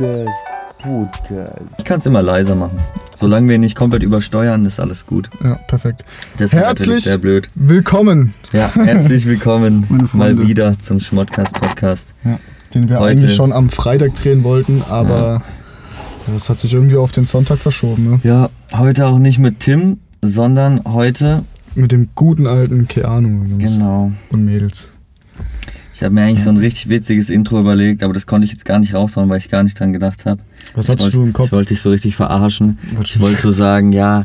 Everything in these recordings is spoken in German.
Schmutgast Podcast. Ich kann es immer leiser machen. Solange wir nicht komplett übersteuern, ist alles gut. Ja, perfekt. Das Herzlich sehr blöd. willkommen, Ja, herzlich willkommen mal wieder zum Schmottcast Podcast. ja, den wir Heute- eigentlich schon am Freitag drehen wollten, aber das hat sich irgendwie auf den Sonntag verschoben. Ne? Ja, heute auch nicht mit Tim, sondern heute, Mit dem guten alten Keanu Jungs genau. und Mädels. Ich habe mir eigentlich so ein richtig witziges Intro überlegt, aber das konnte ich jetzt gar nicht raushauen, weil ich gar nicht dran gedacht habe. Was Ich hattest wollte- du im Kopf? Ich wollte dich so richtig verarschen. Ich wollte so sagen, ja,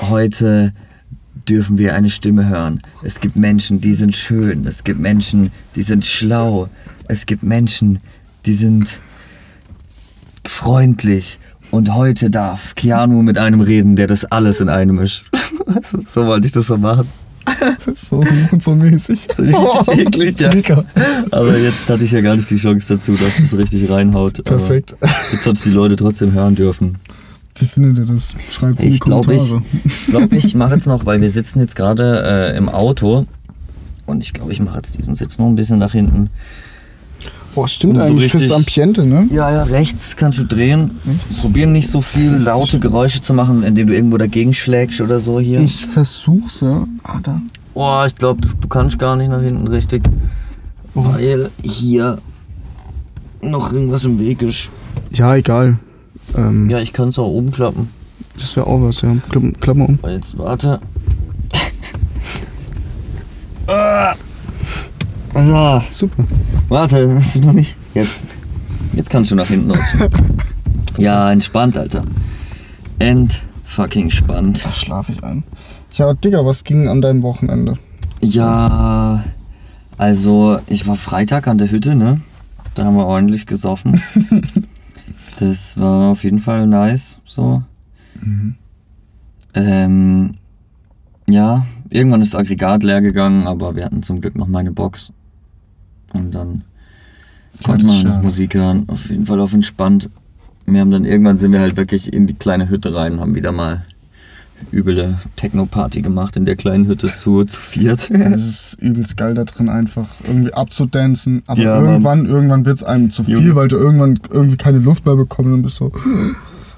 heute dürfen wir eine Stimme hören. Es gibt Menschen, die sind schön. Es gibt Menschen, die sind schlau. Es gibt Menschen, die sind freundlich. Und heute darf Keanu mit einem reden, der das alles in einem ist. so wollte ich das so machen. So und so mäßig. Richtig eklig, ja. Mega. Aber jetzt hatte ich ja gar nicht die Chance dazu, dass es richtig reinhaut. Aber Perfekt. Jetzt haben es die Leute trotzdem hören dürfen. Wie findet ihr das? Schreibt in die glaube, ich, Kommentare. ich, glaub, ich mache jetzt noch, weil wir sitzen jetzt gerade äh, im Auto und ich glaube, ich mache jetzt diesen Sitz noch ein bisschen nach hinten. Boah, stimmt so eigentlich fürs richtig- Ambiente, ne? Ja, ja, rechts kannst du drehen. Rechts. Probieren nicht so viel laute Geräusche zu machen, indem du irgendwo dagegen schlägst oder so hier. Ich versuch's, ja. Ah, da. Boah, ich glaube, du kannst gar nicht nach hinten richtig, weil hier noch irgendwas im Weg ist. Ja, egal. Ähm, Ja, ich kann es auch oben klappen. Das wäre auch was, ja. Klapp, klapp mal um. Jetzt warte. Ah. So. Super. Warte, das ist noch nicht. Jetzt. Jetzt kannst du nach hinten rutschen. ja, entspannt, Alter. End fucking spannend. Da schlafe ich ein. Ja, Digga, was ging an deinem Wochenende? Ja, also ich war Freitag an der Hütte, ne? Da haben wir ordentlich gesoffen. das war auf jeden Fall nice, so. Ähm, ja, irgendwann ist das Aggregat leer gegangen, aber wir hatten zum Glück noch meine Box. Und dann konnte man noch schade. Musik hören. Auf jeden Fall auf entspannt. Wir haben dann irgendwann sind wir halt wirklich in die kleine Hütte rein, haben wieder mal üble Techno-Party gemacht in der kleinen Hütte zu, zu viert. Es ist übelst geil da drin, einfach irgendwie abzudancen. Aber Ja, Mann. irgendwann, irgendwann wird es einem zu viel, Junge. weil du irgendwann irgendwie keine Luft mehr bekommst und bist so.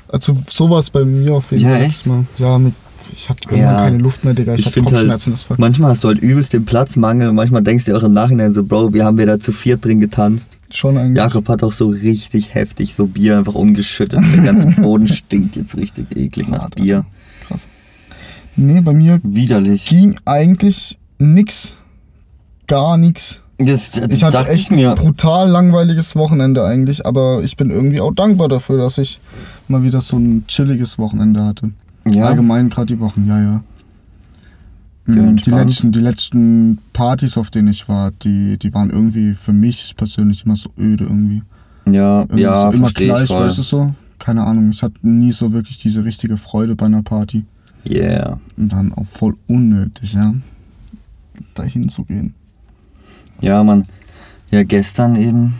Also sowas bei mir auf jeden Ja, Fall. echt? Mal. Ja, mit, ich hatte irgendwann Ja. keine Luft mehr, Digga. Ich, Ich hatte halt, Kopfschmerzen, das war manchmal hast du halt übelst den Platzmangel und manchmal denkst du dir auch im Nachhinein so, Bro, wir haben wir da zu viert drin getanzt. schon eigentlich. Jakob hat auch so richtig heftig so Bier einfach umgeschüttet. Der ganze Boden stinkt jetzt richtig eklig nach Hart, Bier. Krass. Nee, bei mir Widerlich. ging eigentlich nix. Gar nix. Das, das Ich hatte dachte echt ich mir. brutal langweiliges Wochenende eigentlich, aber ich bin irgendwie auch dankbar dafür, dass ich mal wieder so ein chilliges Wochenende hatte. Ja, Allgemein gerade die Wochen, ja, ja. Mm, die, letzten, die letzten Partys, auf denen ich war, die, die waren irgendwie für mich persönlich immer so öde irgendwie. ja, Irgendwie ja so immer gleich, voll. weißt du so? Keine Ahnung, ich hatte nie so wirklich diese richtige Freude bei einer Party. Yeah. Und dann auch voll unnötig, ja. Dahin zu gehen. Ja, Mann. Ja, gestern eben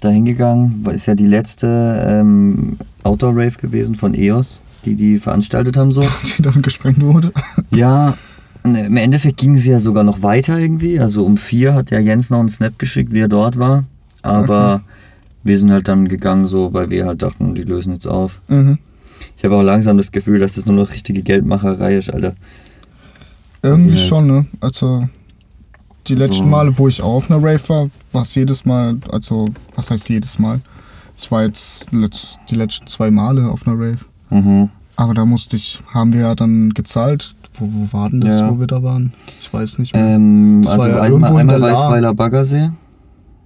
dahin gegangen, ist ja die letzte ähm, Outdoor-Rave gewesen von EOS, die die veranstaltet haben so. Die dann gesprengt wurde. Ja, ne, im Endeffekt ging sie ja sogar noch weiter irgendwie. Also um vier hat ja Jens noch einen Snap geschickt, wie er dort war. Aber wir sind halt dann gegangen so, weil wir halt dachten, die lösen jetzt auf. Mhm. Ich habe auch langsam das Gefühl, dass das nur noch richtige Geldmacherei ist, Alter. Irgendwie Halt. schon, ne? Also die letzten So. Male, wo ich auf einer Rave war, war es jedes Mal, also was heißt jedes Mal? Ich war jetzt letzt, die letzten zwei Male auf einer Rave. Mhm. Aber da musste ich, haben wir ja dann gezahlt. Wo, wo war denn das, Ja. wo wir da waren? Ich weiß nicht mehr. Ähm, Das also war ja einmal, irgendwo in einmal Weißweiler Baggersee,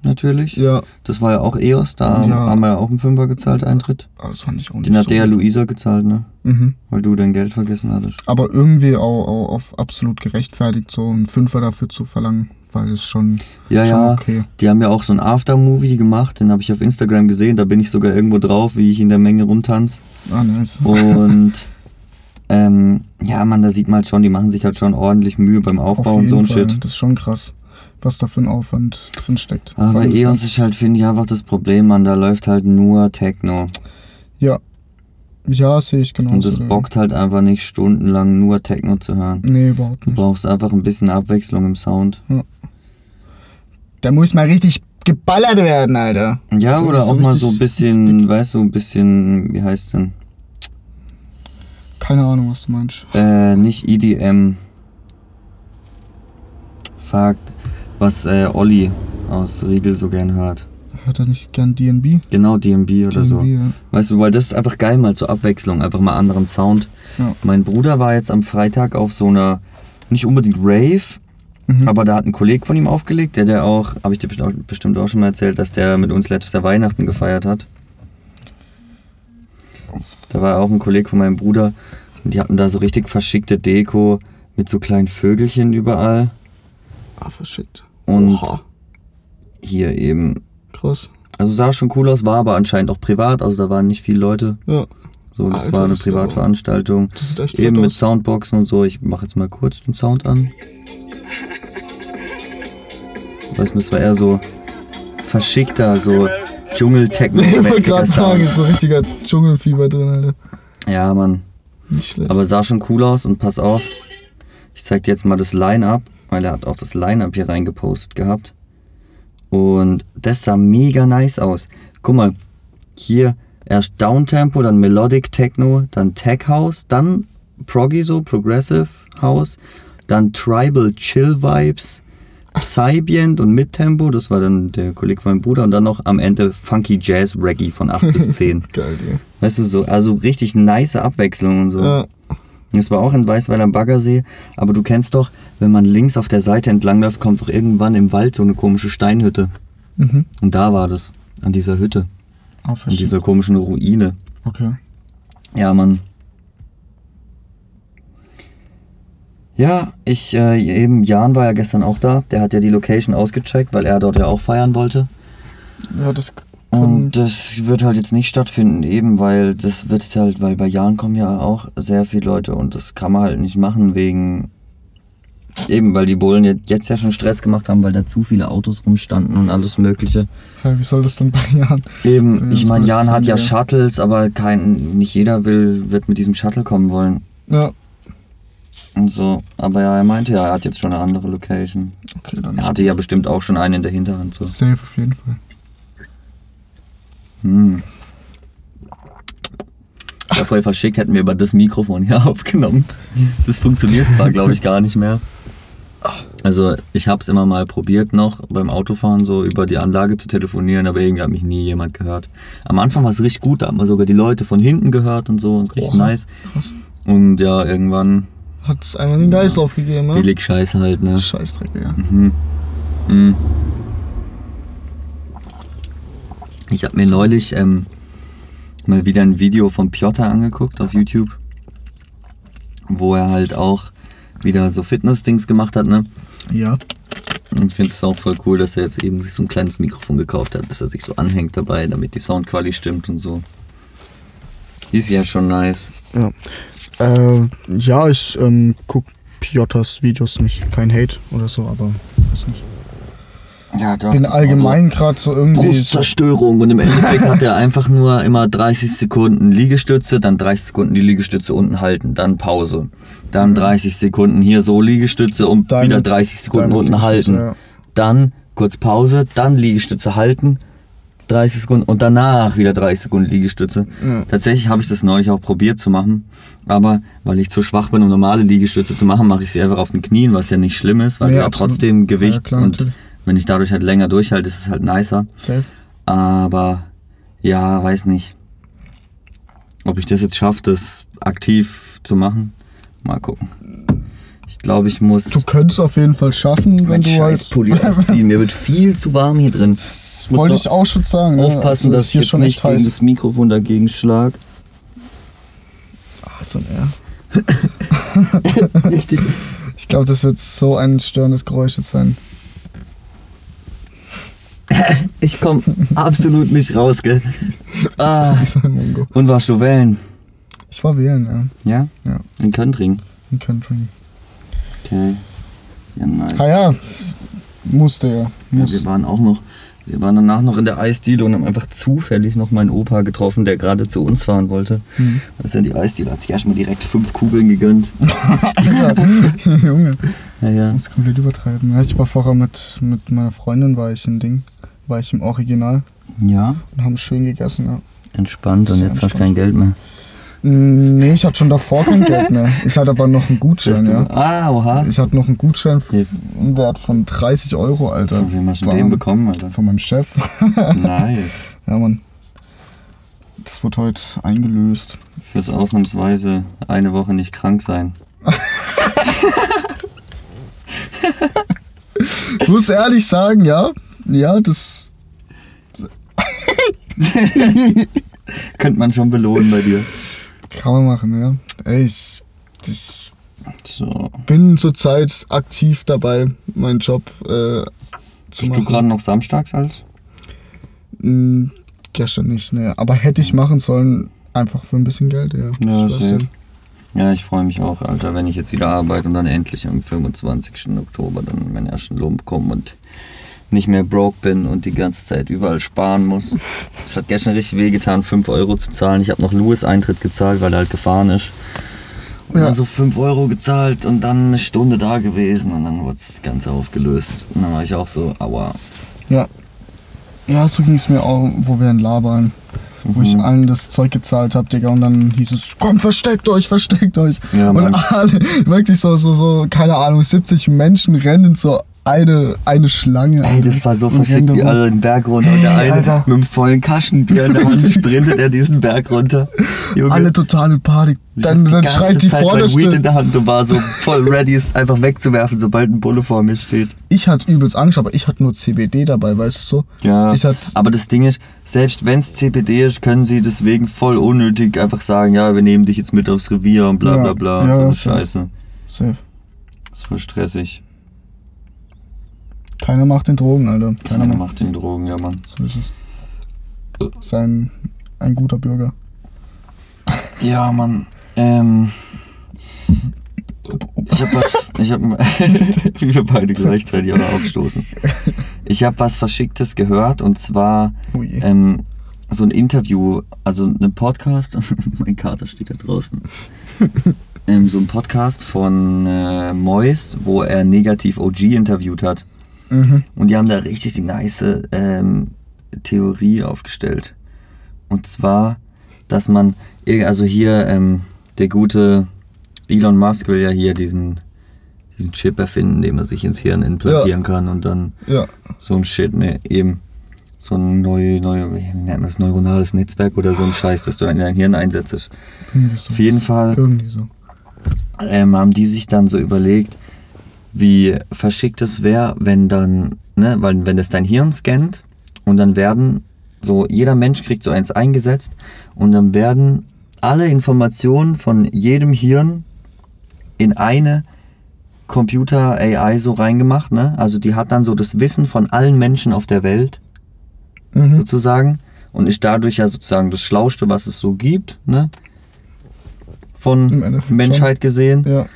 natürlich. ja, Das war ja auch EOS, da Ja. haben wir ja auch einen Fünfer gezahlt, Eintritt. aber das fand ich auch nicht Den hat so. der Luisa gezahlt, ne? Mhm. Weil du dein Geld vergessen hattest. Aber irgendwie auch, auch auf absolut gerechtfertigt, so einen Fünfer dafür zu verlangen, weil es schon, Ja, schon ja. okay. Die haben ja auch so ein After-Movie gemacht, den habe ich auf Instagram gesehen. Da bin ich sogar irgendwo drauf, wie ich in der Menge rumtanz. Ah, nice. Und ähm, ja, man, da sieht man halt schon, die machen sich halt schon ordentlich Mühe beim Aufbau Auf und so ein Fall. Shit. Das ist schon krass, was da für ein Aufwand drinsteckt. Aber das EOS ist halt, finde ich, einfach das Problem, man, da läuft halt nur Techno. Ja. Ja, sehe ich genau. Und das bockt halt einfach nicht stundenlang nur Techno zu hören. Nee, überhaupt Du nicht. brauchst einfach ein bisschen Abwechslung im Sound. Der muss mal richtig geballert werden, Alter. Ja, oder so auch mal so ein bisschen, weißt du, ein bisschen, wie heißt denn? Keine Ahnung, was du meinst. Äh, nicht EDM. Fragt, was äh, Olli aus Riegel so gern hört. Hört er nicht gern DNB? Genau, DMB oder so. DNB, ja. Weißt du, weil das ist einfach geil mal zur Abwechslung, einfach mal anderen Sound. Ja. Mein Bruder war jetzt am Freitag auf so einer, nicht unbedingt Rave, Mhm. aber da hat ein Kollege von ihm aufgelegt, der der auch, habe ich dir bestimmt auch- bestimmt auch schon mal erzählt, dass der mit uns letztes Jahr Weihnachten gefeiert hat. Da war auch ein Kollege von meinem Bruder und die hatten da so richtig verschickte Deko mit so kleinen Vögelchen überall Ah, verschickt. Und Oha, hier eben, krass. also sah schon cool aus, war aber anscheinend auch privat, also da waren nicht viele Leute. Ja, So, das Alter, war eine das Privatveranstaltung. das sieht echt Eben mit aus. Soundboxen und so. Ich mache jetzt mal kurz den Sound an. Weißt du, das war eher so verschickter, so dschungel-techno Ich wollte gerade sagen, ist so richtiger Dschungelfieber drin, Alter. Ja, Mann. Nicht schlecht. Aber sah schon cool aus und pass auf. Ich zeig dir jetzt mal das Line-Up, weil er hat auch das Line-Up hier reingepostet gehabt. Und das sah mega nice aus. Guck mal, hier erst Downtempo, dann Melodic Techno, dann Tech House, dann Proggy so, Progressive House, dann Tribal Chill Vibes, Psybient und Midtempo, das war dann der Kollege von meinem Bruder und dann noch am Ende Funky Jazz Reggae von 8 bis 10. Geil, Digga. Weißt du, so, also richtig nice Abwechslung und so. Ja, Das war auch in Weißweiler am Baggersee, aber du kennst doch, wenn man links auf der Seite entlangläuft, kommt doch irgendwann im Wald so eine komische Steinhütte. mhm. Und da war das, an dieser Hütte, Ah, an dieser komischen Ruine. Okay. Ja, Mann. Ja, ich, äh, eben, Jan war ja gestern auch da. Der hat ja die Location ausgecheckt, weil er dort ja auch feiern wollte. Ja, das Und das wird halt jetzt nicht stattfinden, eben weil das wird halt, weil bei Jahren kommen ja auch sehr viele Leute und das kann man halt nicht machen wegen eben, weil die Bullen jetzt- ja schon Stress gemacht haben, weil da zu viele Autos rumstanden und alles Mögliche. ja, wie soll das denn bei Jahren? Eben, Ja, ich meine, Jan hat ja ja. Shuttles, aber kein, nicht jeder will, wird mit diesem Shuttle kommen wollen Ja, und so. Aber ja, er meinte ja, er hat jetzt schon eine andere Location. okay, dann Er hatte ja bestimmt auch schon einen in der Hinterhand so. safe auf jeden Fall. Hm. Ja, voll verschickt hätten wir über das Mikrofon hier aufgenommen. Das funktioniert zwar, glaube ich, gar nicht mehr. Also ich habe es immer mal probiert noch beim Autofahren so über die Anlage zu telefonieren, aber irgendwie hat mich nie jemand gehört. Am Anfang war es richtig gut, da hat man sogar die Leute von hinten gehört und so und richtig Oha. nice. Krass. Und ja, irgendwann Hat es einmal den Geist aufgegeben, ne? billig Scheiß halt, ne? Scheißdreck, ja. Mhm. Mhm. Ich habe mir neulich ähm, mal wieder ein Video von Piotr angeguckt auf YouTube, wo er halt auch wieder so Fitness-Dings gemacht hat, ne? Ja. Und ich finde es auch voll cool, dass er jetzt eben sich so ein kleines Mikrofon gekauft hat, dass er sich so anhängt dabei, damit die Soundqualität stimmt und so. Ist ja schon nice. Ja. Äh, ja, ich ähm, guck Piotrs Videos nicht. Kein Hate oder so, aber weiß nicht. Ja, doch. Bin das war allgemein gerade so irgendwie. So, Brustzerstörung und im Endeffekt hat er einfach nur immer 30 Sekunden Liegestütze, dann 30 Sekunden die Liegestütze unten halten, dann Pause. Dann 30 Sekunden hier so Liegestütze und Dann- wieder 30 Sekunden unten halten. ja. Dann kurz Pause, dann Liegestütze halten, 30 Sekunden und danach wieder 30 Sekunden Liegestütze. Ja. Tatsächlich habe ich das neulich auch probiert zu machen, aber weil ich zu schwach bin, um normale Liegestütze zu machen, mache ich sie einfach auf den Knien, was ja nicht schlimm ist, weil ja absolut. trotzdem Gewicht Ja, klar, und natürlich. Wenn ich dadurch halt länger durchhalte, ist es halt nicer. Safe. Aber ja, weiß nicht. Ob ich das jetzt schaffe, das aktiv zu machen. Mal gucken. Ich glaube, ich muss Du könntest auf jeden Fall schaffen, wenn meinen du halt. Scheißpulli ausziehen. Mir wird viel zu warm hier drin. Wollte ich auch schon sagen. ne? aufpassen, Also, dass ich jetzt schon nicht gegen das Mikrofon dagegen schlag. Ach, so, ja. Richtig. Ich glaube, das wird so ein störendes Geräusch jetzt sein. Ich komme absolut nicht raus, gell? Ah. Und warst du wählen? Ich war wählen, ja. Ja? Ja. In Köntring. In Country. Okay. Ja, nice. Ah ja, musste ja. Ja, Muss. wir waren auch noch Wir waren danach noch in der Eisdiele und haben einfach zufällig noch meinen Opa getroffen, der gerade zu uns fahren wollte. Mhm. Das ist ja die Eisdiele, hat sich erstmal direkt fünf Kugeln gegönnt. Junge, Ja, ja. das ist komplett übertreiben. Ich war vorher mit, mit meiner Freundin, war ich in Ding, war ich im Original Ja, und haben schön gegessen, ja. entspannt und jetzt hast du kein entspannt. Geld mehr. Mm, Nee, ich hatte schon davor kein Geld mehr. Ich hatte aber noch einen Gutschein, ja. Ah, oha. Ich hatte noch einen Gutschein im Wert von 30 Euro, Alter. Von wem hast du den bekommen, Alter? Von meinem Chef. Nice. ja, Mann. Das wird heute eingelöst. Fürs ausnahmsweise eine Woche nicht krank sein. Ich muss ehrlich sagen, ja. Ja, das. Könnte man schon belohnen bei dir. Kann man machen, ja. Ey, ich, ich So. bin zurzeit aktiv dabei, meinen Job äh, zu Bist du machen. gerade noch samstags als? Mm, Gestern nicht, ne. Aber hätte ich machen sollen, einfach für ein bisschen Geld, ja. Ja, Ich. Ja, ich freue mich auch, Alter, wenn ich jetzt wieder arbeite und dann endlich am 25. Oktober dann meinen ersten Lohn bekomme und nicht mehr broke bin und die ganze Zeit überall sparen muss. Es hat gestern richtig wehgetan, 5 Euro zu zahlen. Ich habe noch Louis Eintritt gezahlt, weil er halt gefahren ist. Und Ja. dann so 5 Euro gezahlt und dann eine Stunde da gewesen und dann wurde das Ganze aufgelöst. Und dann war ich auch so, aua. Ja. Ja, so ging es mir auch, wo wir in La waren. Wo ich Mhm. allen das Zeug gezahlt habe, Digga, und dann hieß es, komm, versteckt euch, versteckt euch. Ja, und alle, wirklich so, so, so, keine Ahnung, 70 Menschen rennen so eine, eine Schlange. Ey, das war so verschickt, rum. alle den Berg runter. Und der Ey, eine Alter. mit einem vollen Kaschenbier in der Hand sprintet er diesen Berg runter. Junge. Alle total in Panik. Dann, dann ganze schreit die Zeit mein Weed in Vorderste. der Hand und war so voll ready, es einfach wegzuwerfen, sobald ein Bulle vor mir steht. Ich hatte übelst Angst, aber ich hatte nur CBD dabei, weißt du so? Ja, Ich hatte- aber das Ding ist, selbst wenn es CBD ist, können sie deswegen voll unnötig einfach sagen, ja, wir nehmen dich jetzt mit aufs Revier und bla Ja, bla bla. ja, so ist- Scheiße. Safe. Das ist voll stressig. Keiner macht den Drogen, Alter. Keiner Keiner macht. den Drogen, ja Mann. So ist es. Sein ein guter Bürger. Ja, Mann. Ähm. Ich hab was. Ich hab. wir beide gleichzeitig auch aufstoßen. Ich hab was Verschicktes gehört und zwar Oh ähm, so ein Interview, also ein Podcast. mein Kater steht da draußen. ähm, so ein Podcast von äh, Mois, wo er Negativ OG interviewt hat. Mhm. Und die haben da richtig die nice ähm, Theorie aufgestellt. Und zwar, dass man, also hier, ähm, der gute Elon Musk will ja hier diesen, diesen Chip erfinden, den man sich ins Hirn implantieren kann und dann Ja. so ein Shit, ne, eben so ein neu, neu, wie nennt man das, neuronales Netzwerk oder so ein Scheiß, das du in dein Hirn einsetzt. So. Auf jeden Fall so. ähm, haben die sich dann so überlegt, wie verschickt es wäre, wenn dann, ne, weil wenn das dein Hirn scannt und dann werden so, jeder Mensch kriegt so eins eingesetzt und dann werden alle Informationen von jedem Hirn in eine Computer AI so reingemacht, ne? Also die hat dann so das Wissen von allen Menschen auf der Welt Mhm. sozusagen und ist dadurch ja sozusagen das Schlauste, was es so gibt, ne? Von Menschheit gesehen. Ja.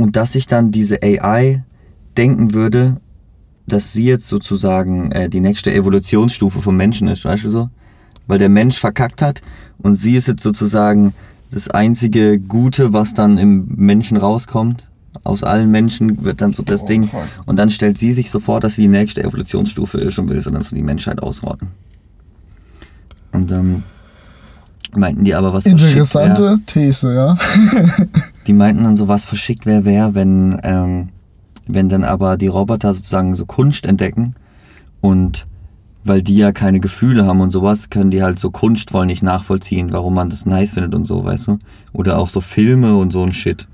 Und dass sich dann diese AI denken würde, dass sie jetzt sozusagen äh, die nächste Evolutionsstufe vom Menschen ist, weißt du so? Weil der Mensch verkackt hat und sie ist jetzt sozusagen das einzige Gute, was dann im Menschen rauskommt. Aus allen Menschen wird dann so das Oh, Ding. fuck. Und dann stellt sie sich so vor, dass sie die nächste Evolutionsstufe ist und will so dann so die Menschheit ausrotten. Und dann meinten die aber, was verschickt wär- Interessante These, ja. die meinten dann so, was verschickt wäre, wäre, wenn, ähm, wenn dann aber die Roboter sozusagen so Kunst entdecken und weil die ja keine Gefühle haben und sowas, können die halt so Kunst wollen nicht nachvollziehen, warum man das nice findet und so, weißt du? Oder auch so Filme und so ein Shit.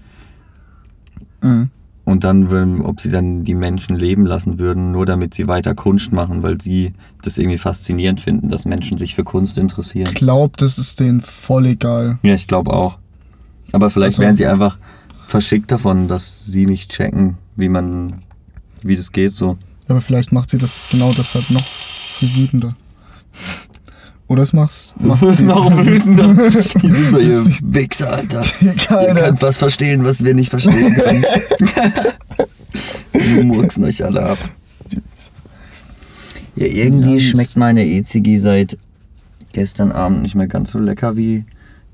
Mhm. Und dann, ob sie dann die Menschen leben lassen würden, nur damit sie weiter Kunst machen, weil sie das irgendwie faszinierend finden, dass Menschen sich für Kunst interessieren. Ich glaube, das ist denen voll egal. Ja, ich glaube auch. Aber vielleicht Also- werden sie einfach verschickt davon, dass sie nicht checken, wie man, wie das geht so. Ja, aber vielleicht macht sie das genau deshalb noch viel wütender. Oder es macht's, macht sie wütender. Die sind so ihr Wichser, Alter. Ihr Keiner. könnt was verstehen, was wir nicht verstehen können. Wir murksen euch alle ab. Ja, irgendwie Ja, schmeckt meine E-Ziggy seit gestern Abend nicht mehr ganz so lecker wie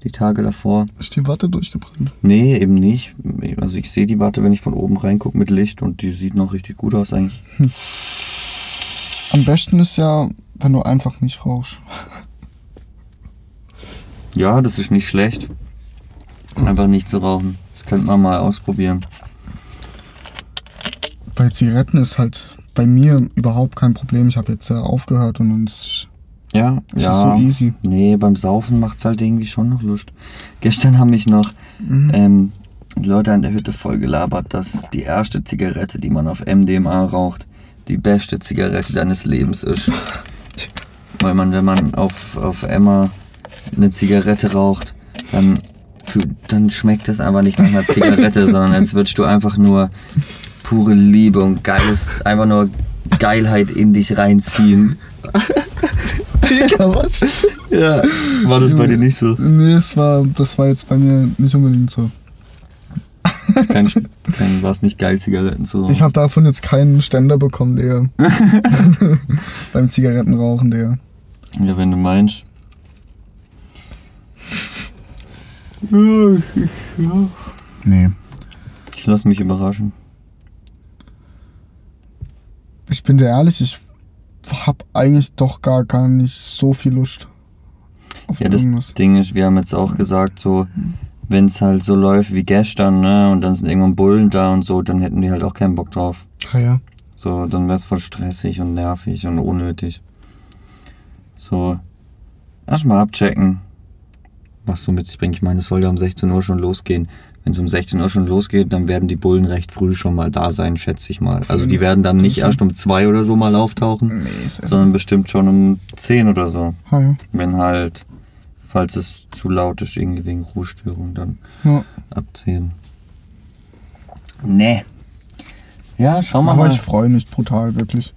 die Tage davor. Ist die Watte durchgebrannt? Nee, eben nicht. Also ich sehe die Watte, wenn ich von oben reingucke mit Licht und die sieht noch richtig gut aus eigentlich. Am besten ist ja, wenn du einfach nicht rauchst. Ja, das ist nicht schlecht. Einfach nicht zu rauchen. Das könnte man mal ausprobieren. Bei Zigaretten ist halt bei mir überhaupt kein Problem. Ich habe jetzt ja aufgehört und ist Ja, es ja. ist so easy. Nee, beim Saufen macht's halt irgendwie schon noch Lust. Gestern haben mich noch Mhm. ähm, die Leute an der Hütte voll gelabert, dass die erste Zigarette, die man auf MDMA raucht, die beste Zigarette deines Lebens ist. Weil man, wenn man auf, auf Emma eine Zigarette raucht, dann, dann schmeckt es einfach nicht nach einer Zigarette, sondern als würdest du einfach nur pure Liebe und geiles, einfach nur Geilheit in dich reinziehen. Digga, was? Ja, war das bei dir nicht so? Nee, es war, das war jetzt bei mir nicht unbedingt so. Kein, kein, war es nicht geil, Zigaretten zu rauchen? Ich habe davon jetzt keinen Ständer bekommen, der beim Zigarettenrauchen, der. Ja, wenn du meinst. Nee. Ich lass mich überraschen. Ich bin dir ehrlich, ich hab eigentlich doch gar, gar nicht so viel Lust auf Ja, das irgendwas. Ding ist, wir haben jetzt auch gesagt, so, wenn es halt so läuft wie gestern, ne, und dann sind irgendwann Bullen da und so, dann hätten die halt auch keinen Bock drauf. Ah ja. So, dann wäre es voll stressig und nervig und unnötig. So, erstmal abchecken, was so mit sich bringt. Ich meine, es soll ja um 16 Uhr schon losgehen. Wenn es um 16 Uhr schon losgeht, dann werden die Bullen recht früh schon mal da sein, schätze ich mal. Also die werden dann nicht erst um 2 oder so mal auftauchen, Nee, sondern bestimmt schon um 10 oder so. ah, ja. Wenn halt, falls es zu laut ist, irgendwie wegen Ruhestörung, dann ja. ab 10. Nee. Ja, schauen wir Aber mal. ich freue mich brutal, wirklich.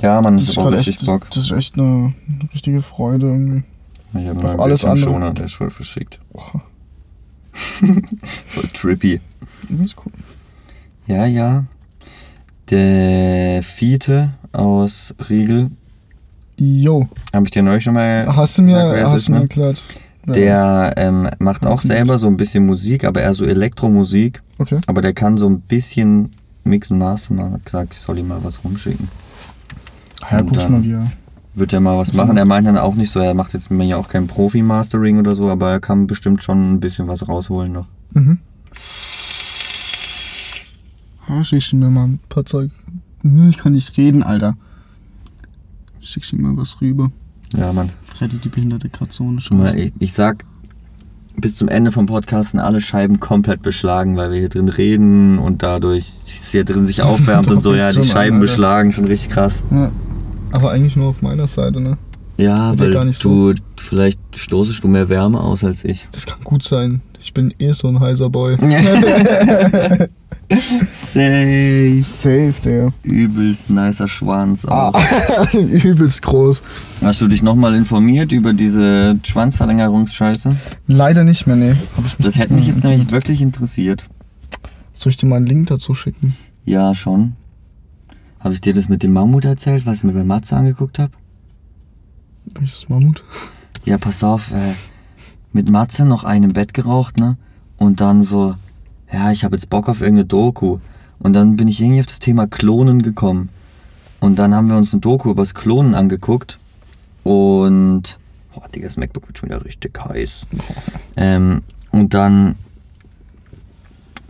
Ja, man Das ist gerade richtig echt, Bock. das ist echt eine, eine richtige Freude irgendwie. Ich habe mal alles alles andere. Schoner, der voll verschickt. Boah, Voll trippy. übelst cool. Ja, ja. Der Fiete aus Riegel, Jo, habe ich dir neulich schon mal hast du mir, gesagt, hast ist, du mir ne? erklärt. Der ähm, macht auch selber so ein bisschen Musik, aber eher so Elektromusik. Okay. Aber der kann so ein bisschen Mix und Master machen. Hat gesagt, ich soll ihm mal was rumschicken. Ja, dann- mal, wie er. Wird er mal was machen. Er meint dann auch nicht so, er macht jetzt mir ja auch kein Profi-Mastering oder so, aber er kann bestimmt schon ein bisschen was rausholen noch. Mhm. Ja, schickst du mir mal ein paar Zeug. Hm, Ich kann nicht reden, Alter. Schickst mir mal was rüber. Ja, Mann. Freddy, die behinderte Kratzone. Schon mal, ich, ich sag, bis zum Ende vom Podcast sind alle Scheiben komplett beschlagen, weil wir hier drin reden und dadurch hier drin sich aufwärmt und so. Ja, die an, Scheiben Alter. beschlagen, schon richtig krass. Ja. Aber eigentlich nur auf meiner Seite, ne? Ja, weil gar nicht du, vielleicht stoßest du mehr Wärme aus als ich. Das kann gut sein. Ich bin eh so ein heiser Boy. Safe. Safe, der. Übelst nicer Schwanz auch. Übelst groß. Hast du dich nochmal informiert über diese Schwanzverlängerungsscheiße? Leider nicht mehr, ne. Das hätte mich jetzt nämlich wirklich interessiert. Soll ich dir mal einen Link dazu schicken? Ja, schon. Habe ich dir das mit dem Mammut erzählt, was ich mir bei Matze angeguckt habe? Welches Mammut? Ja, pass auf, äh, mit Matze noch einen im Bett geraucht, ne? Und dann so, ja, ich habe jetzt Bock auf irgendeine Doku. Und dann bin ich irgendwie auf das Thema Klonen gekommen. Und dann haben wir uns eine Doku über das Klonen angeguckt. Und, boah, Digga, das MacBook wird schon wieder richtig heiß. Ähm, und dann,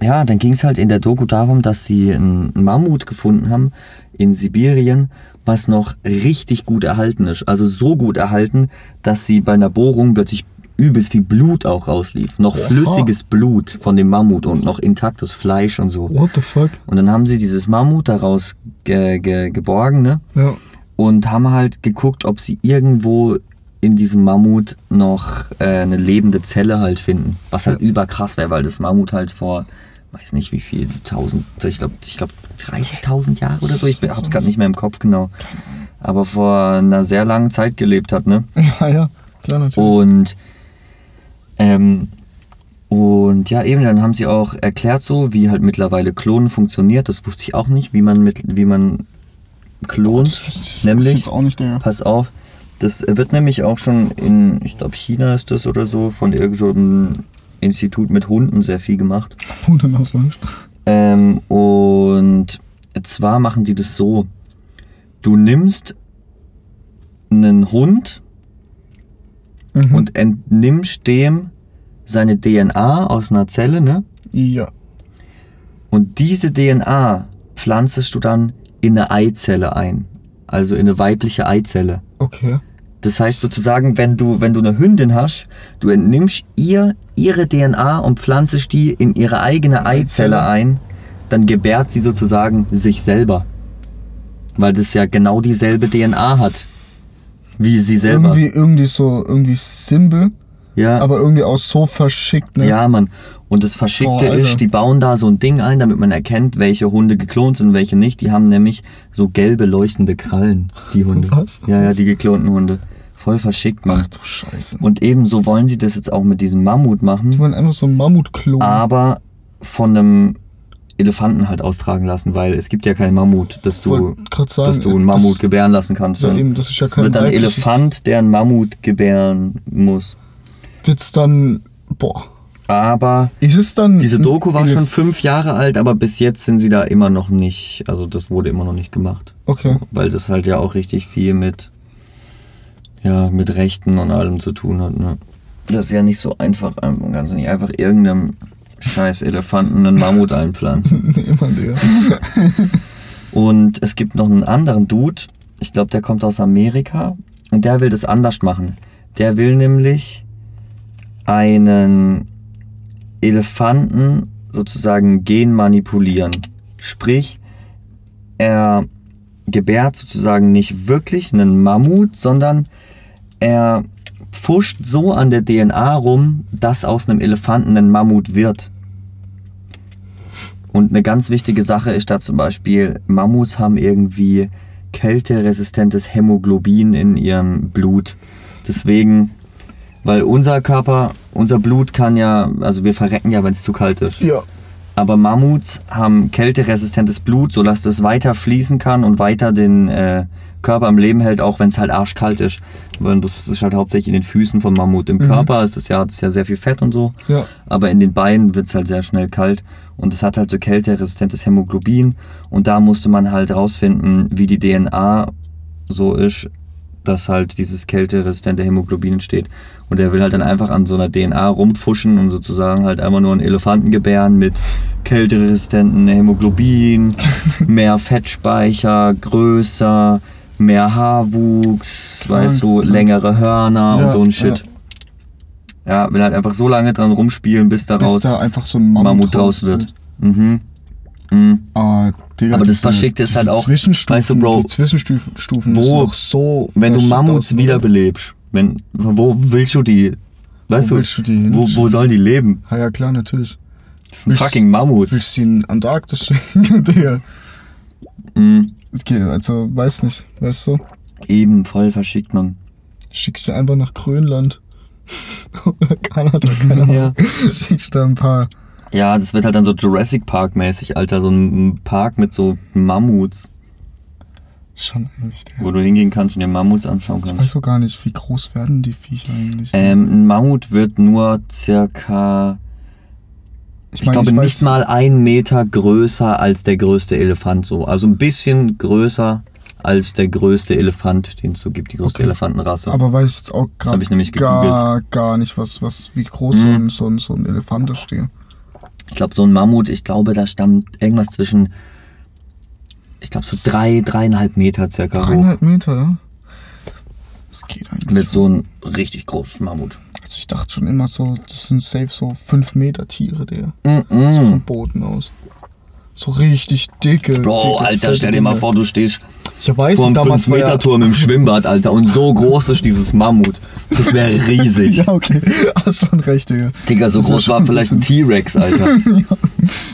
ja, dann ging es halt in der Doku darum, dass sie einen Mammut gefunden haben in Sibirien, was noch richtig gut erhalten ist. Also so gut erhalten, dass sie bei einer Bohrung plötzlich übelst viel Blut auch rauslief. Noch Oha. flüssiges Blut von dem Mammut und noch intaktes Fleisch und so. What the fuck? Und dann haben sie dieses Mammut daraus ge ge geborgen, ne? Ja. und haben halt geguckt, ob sie irgendwo in diesem Mammut noch äh, eine lebende Zelle halt finden. Was halt überkrass wäre, weil das Mammut halt vor, weiß nicht wie viel, tausend, ich glaube, ich glaube 30.000 Jahre oder so, ich bin- hab's gerade nicht mehr im Kopf genau. Aber vor einer sehr langen Zeit gelebt hat, ne? Ja, ja. Klar, natürlich. Und ähm, und ja, eben, dann haben sie auch erklärt so, wie halt mittlerweile Klonen funktioniert. Das wusste ich auch nicht, wie man mit, wie man klont. Ist nämlich, nicht der. pass auf, das wird nämlich auch schon in, ich glaube China ist das oder so, von irgendeinem so Institut mit Hunden sehr viel gemacht. Auslöscht. Ähm, und zwar machen die das so. Du nimmst einen Hund Mhm. und entnimmst dem seine DNA aus einer Zelle, ne? ja. Und diese DNA pflanzest du dann in eine Eizelle ein. Also in eine weibliche Eizelle. Okay. Das heißt sozusagen, wenn du, wenn du eine Hündin hast, du entnimmst ihr ihre DNA und pflanzest die in ihre eigene Eizelle ein, dann gebärt sie sozusagen sich selber. Weil das ja genau dieselbe DNA hat. Wie sie selber. Irgendwie, irgendwie so, irgendwie simpel, ja. aber irgendwie auch so verschickt, ne? Ja, Mann. Und das Verschickte Boah, ist, die bauen da so ein Ding ein, damit man erkennt, welche Hunde geklont sind und welche nicht. Die haben nämlich so gelbe leuchtende Krallen, die Hunde. Was? Ja, ja, die geklonten Hunde. Voll verschickt, Mann. Ach du Scheiße. Und ebenso wollen sie das jetzt auch mit diesem Mammut Die machen, wollen einfach so ein Mammutklon. aber von einem Elefanten halt austragen lassen, weil es gibt ja keinen Mammut, dass du, sagen, dass du einen Mammut das- gebären lassen kannst. Ja, eben, das ist ja es kein wird ein Elefant, der einen Mammut gebären muss. Wird's dann. Boah. Aber Ist es dann. Diese Doku war schon fünf Jahre alt, aber bis jetzt sind sie da immer noch nicht, also das wurde immer noch nicht gemacht. Okay. Weil das halt ja auch richtig viel mit, ja, mit Rechten und allem zu tun hat, ne? Das ist ja nicht so einfach, man kann nicht einfach irgendeinem scheiß Elefanten einen Mammut einpflanzen. Immer der. Und es gibt noch einen anderen Dude, ich glaube, der kommt aus Amerika und der will das anders machen. Der will nämlich einen Elefanten sozusagen genmanipulieren. Sprich, er gebärt sozusagen nicht wirklich einen Mammut, sondern er pfuscht so an der DNA rum, dass aus einem Elefanten ein Mammut wird. Und eine ganz wichtige Sache ist da zum Beispiel, Mammuts haben irgendwie kälteresistentes Hämoglobin in ihrem Blut. Deswegen, weil unser Körper, unser Blut kann ja, also wir verrecken ja, wenn es zu kalt ist. Ja. Aber Mammuts haben kälteresistentes Blut, sodass das weiter fließen kann und weiter den äh, Körper am Leben hält, auch wenn es halt arschkalt ist. Weil das ist halt hauptsächlich in den Füßen vom Mammut. Im Mhm. Körper ist es ja, hat es ja sehr viel Fett und so. Ja. Aber in den Beinen wird es halt sehr schnell kalt. Und es hat halt so kälteresistentes Hämoglobin. Und da musste man halt rausfinden, wie die DNA so ist, dass halt dieses kälteresistente Hämoglobin entsteht. Und er will halt dann einfach an so einer DNA rumpfuschen und sozusagen halt einfach nur einen Elefanten gebären mit kälteresistenten Hämoglobin, mehr Fettspeicher, größer, mehr Haarwuchs, Krank, weißt du, längere Hörner und Ja, so ein Shit. Ja. will halt einfach so lange dran rumspielen, bis Bis daraus da einfach so ein Mammut, Mammut draus wird. Mhm. Mhm. Ah, Digga, Aber das Verschickte ist halt auch, Zwischenstufen, weißt du, Bro, die Zwischenstufen Stufen wo- noch so. Wenn du Mammuts wiederbelebst, wenn, wo willst du die, weißt Wo du, willst du die hin? wo, wo sollen die leben? Ja, ja, klar, natürlich. Das sind Willst- fucking Mammuts. Willst du sie in Antarktis schicken, Digga? Mhm. Okay, also, weiß nicht, weißt du? Eben, voll verschickt, man. Schickst sie einfach nach Grönland. Oder Kanada, keine Ahnung. Ja. Schickst da ein paar. Ja, das wird halt dann so Jurassic Park mäßig, Alter, so ein Park mit so Mammuts, Schon eigentlich, Digga. wo du hingehen kannst und dir Mammuts anschauen Ich weiß kannst. so gar nicht, wie groß werden die Viecher eigentlich. Ähm, ein Mammut wird nur circa Ich, mein, glaube weiß- nicht mal ein Meter größer als der größte Elefant so. Also ein bisschen größer als der größte Elefant, den es so gibt, die größte Okay. Elefantenrasse. Aber weiß jetzt auch ich gerade gar, gar nicht, was, was, wie groß Mhm. so, ein, so, ein, Elefant da steht. Ich glaube, so ein Mammut, ich glaube, da stammt irgendwas zwischen, ich glaube, so drei, dreieinhalb Meter circa hoch. Dreieinhalb Meter, ja? Das geht eigentlich. Mit so einem richtig großen Mammut. Also ich dachte schon immer so, das sind safe so 5 Meter Tiere, der. Mm So -mm. vom Boden aus. So richtig dicke. Bro, dicke, Alter, stell dir mal vor, du stehst Ich weiß vor einem damals war ja, 5-Meter-Turm im Schwimmbad, Alter, und so groß ist dieses Mammut. Das wäre riesig. Ja, okay. Hast schon recht, Digga. Digga, so Das groß ja war vielleicht ein T-Rex, Alter.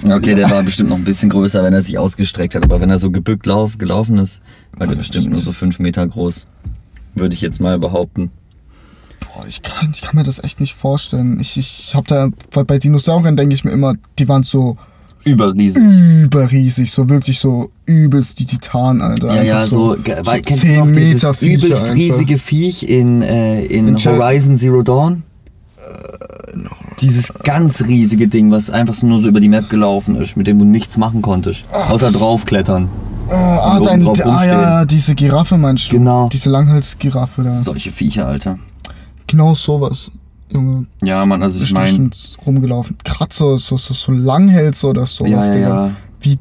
Okay, der war bestimmt noch ein bisschen größer, wenn er sich ausgestreckt hat. Aber wenn er so gebückt lauf, gelaufen ist, war der bestimmt nur so 5 Meter groß. Würde ich jetzt mal behaupten. Boah, ich kann, ich kann mir das echt nicht vorstellen. Ich, ich hab da, bei, bei Dinosauriern denke ich mir immer, die waren so Überriesig. überriesig, so wirklich so übelst die Titan, Alter. Ja, ja, so, kennst du 10 noch dieses Meter Viecher übelst einfach. riesige Viech in, äh, in, In Horizon Zero Dawn? Dieses ganz riesige Ding, was einfach so nur so über die Map gelaufen ist, mit dem du nichts machen konntest. Außer draufklettern. Ah, ah, oben dein, drauf ah ja, diese Giraffe meinst du? Genau. Diese Langhalsgiraffe da. Solche Viecher, Alter. Genau sowas, Junge. Ja, Mann, also ich meine. rumgelaufen. Kratzer, so, so, so Langhälse oder sowas, Ja, ja, Digga. ja. Wie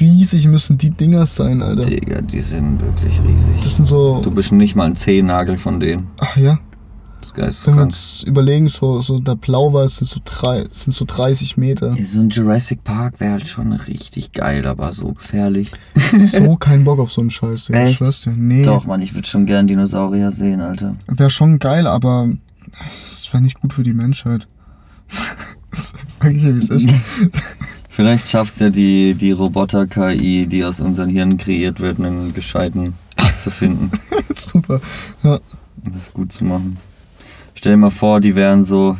riesig müssen die Dinger sein, Alter. Digga, die sind wirklich riesig. Das sind so. Du bist nicht mal ein Zehennagel von denen. Ach ja. Das ist Wenn wir uns überlegen, so, so der Blauwal sind so, drei, sind so 30 Meter. Ja, so ein Jurassic Park wäre halt schon richtig geil, aber so gefährlich. so kein Bock auf so einen Scheiß, Digga. Ich Echt? schwör's dir. Nee. Doch, Mann, ich würde schon gern Dinosaurier sehen, Alter. Wäre schon geil, aber es wäre nicht gut für die Menschheit. Sag ich dir, wie es ist. Vielleicht schafft es ja die, die Roboter-KI, die aus unseren Hirnen kreiert wird, einen gescheiten zu finden Super. Ja. das gut zu machen. Stell dir mal vor, die wären so,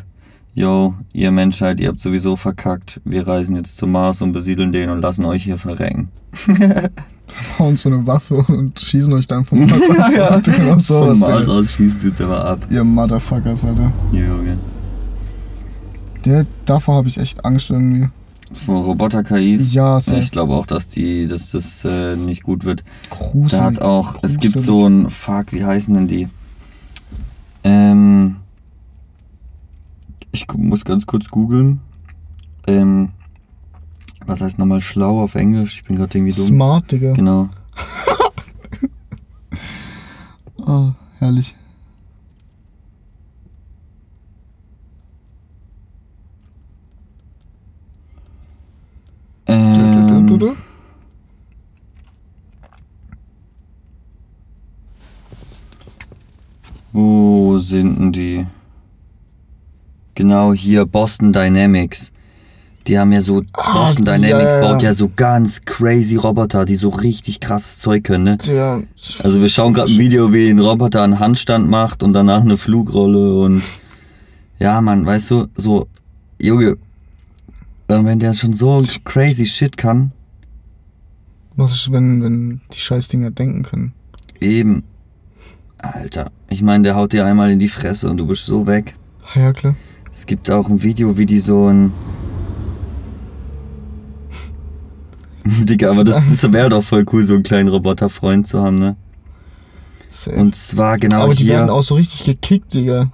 yo, ihr Menschheit, ihr habt sowieso verkackt. Wir reisen jetzt zum Mars und besiedeln den und lassen euch hier verrecken. Hauen so eine Waffe und schießen euch dann vom Platz ab. Ja. Alter, Genau sowas, Vom Mars Digga. aus schießen sie jetzt aber ab. Ihr Motherfuckers, Alter. Junge. Der, davor habe ich echt Angst irgendwie. Vor Roboter-KIs? Ja, Ja, safe. ich glaube auch, dass die, dass das äh, nicht gut wird. Gruselig. Da hat auch, es gibt gruselig. so ein, fuck, wie heißen denn die? Ähm, ich muss ganz kurz googeln. Ähm, was heißt nochmal schlau auf Englisch? Ich bin gerade irgendwie dumm. Smart, Digga. Genau. Ah, herrlich. Du, du, Ähm, du, du. Wo sind denn die? Genau hier, Boston Dynamics. Die haben ja so, Ah, Boston ja, Dynamics ja, ja. baut ja so ganz crazy Roboter, die so richtig krasses Zeug können, ne? Digga. Also wir schauen gerade ein Video, wie ein Roboter einen Handstand macht und danach eine Flugrolle und ja, Mann, weißt du, so, Junge, wenn der schon so crazy shit kann, Was ist, wenn, wenn die Scheißdinger denken können? eben, Alter, ich meine, der haut dir einmal in die Fresse und du bist so weg. Ja, klar. Es gibt auch ein Video, wie die so ein. Digga, aber das, das wäre doch voll cool, so einen kleinen Roboterfreund zu haben, ne? Safe. Und zwar genau Aber die hier. werden auch so richtig gekickt, Digga.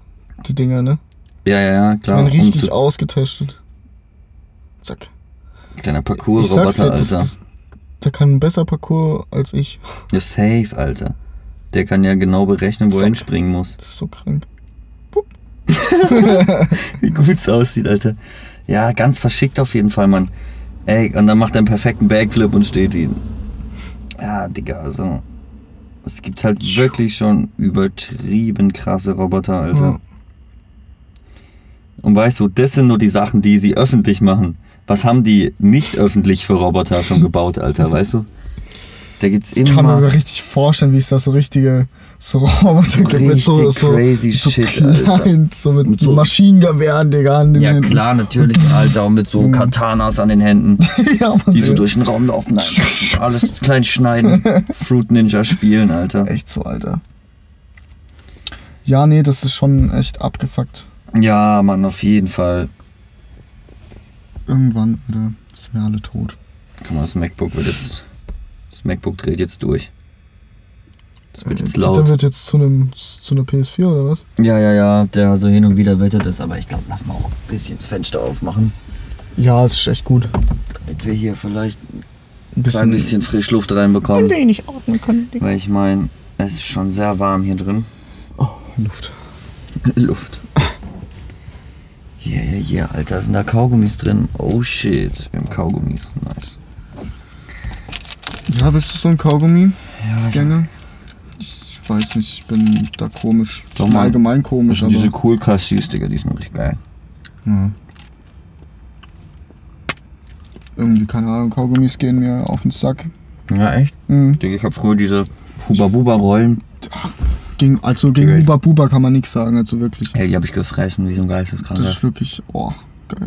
Die Dinger, ne? ja, ja, ja, Die klar. werden richtig Und ausgetestet. Zack. kleiner Parcours-Roboter, das, Alter. das, der kann besser Parcours als ich. Ja, safe, Alter. Der kann ja genau berechnen, wo er hinspringen muss. Das ist so krank. Wie gut es aussieht, Alter. Ja, ganz verschickt auf jeden Fall, Mann. Ey, und dann macht er einen perfekten Backflip und steht ihn. Ja, Digga, also. Es gibt halt wirklich schon übertrieben krasse Roboter, Alter. Ja. Und weißt du, das sind nur die Sachen, die sie öffentlich machen. Was haben die nicht öffentlich für Roboter schon gebaut, Alter, weißt du? Da gibt's Ich kann mir immer. aber richtig vorstellen, wie es da so richtige so Roboter gibt mit so, so, crazy so shit, klein, so mit, Mit so- Maschinengewehren, Digga, an den Ja, Händen. klar, natürlich, Alter, und mit so Katanas an den Händen. ja, Mann, die so Digga. durch den Raum laufen, alles klein schneiden, Fruit Ninja spielen, Alter. Echt so, Alter. Ja, nee, das ist schon echt abgefuckt. Ja, Mann, auf jeden Fall. Irgendwann, Alter, sind wir alle tot. Guck mal, das MacBook wird jetzt. Das MacBook dreht jetzt durch. Das wird jetzt Der laut. wird jetzt zu einem zu einer PS4 oder was? Ja, ja, ja, der so hin und wieder wettet ist, aber ich glaube, lass mal auch ein bisschen das Fenster aufmachen, Ja, es ist echt gut. damit wir hier vielleicht Ein ein klein bisschen Frischluft reinbekommen. wenig atmen können. Weil ich meine, es ist schon sehr warm hier drin. Oh, Luft. Luft. Yeah, yeah, yeah, Alter, sind da Kaugummis drin? Oh shit, wir haben Kaugummis. Nice. Ja, bist du so ein Kaugummi? Ja, Gänger? Ich weiß nicht, ich bin da komisch. Doch, ich bin allgemein Das komisch, sind aber. diese cool Cassis, Digga, die sind richtig geil. Ja. Irgendwie, keine Ahnung, Kaugummis gehen mir auf den Sack. Ja, echt? Mhm. Digga, ich hab früher diese Huba-Buba-Rollen. Gegen, also gegen Geil. Huba Buba kann man nichts sagen, also wirklich. Ey, die hab ich gefressen, wie so ein Das Geisteskranker. ist wirklich, oh.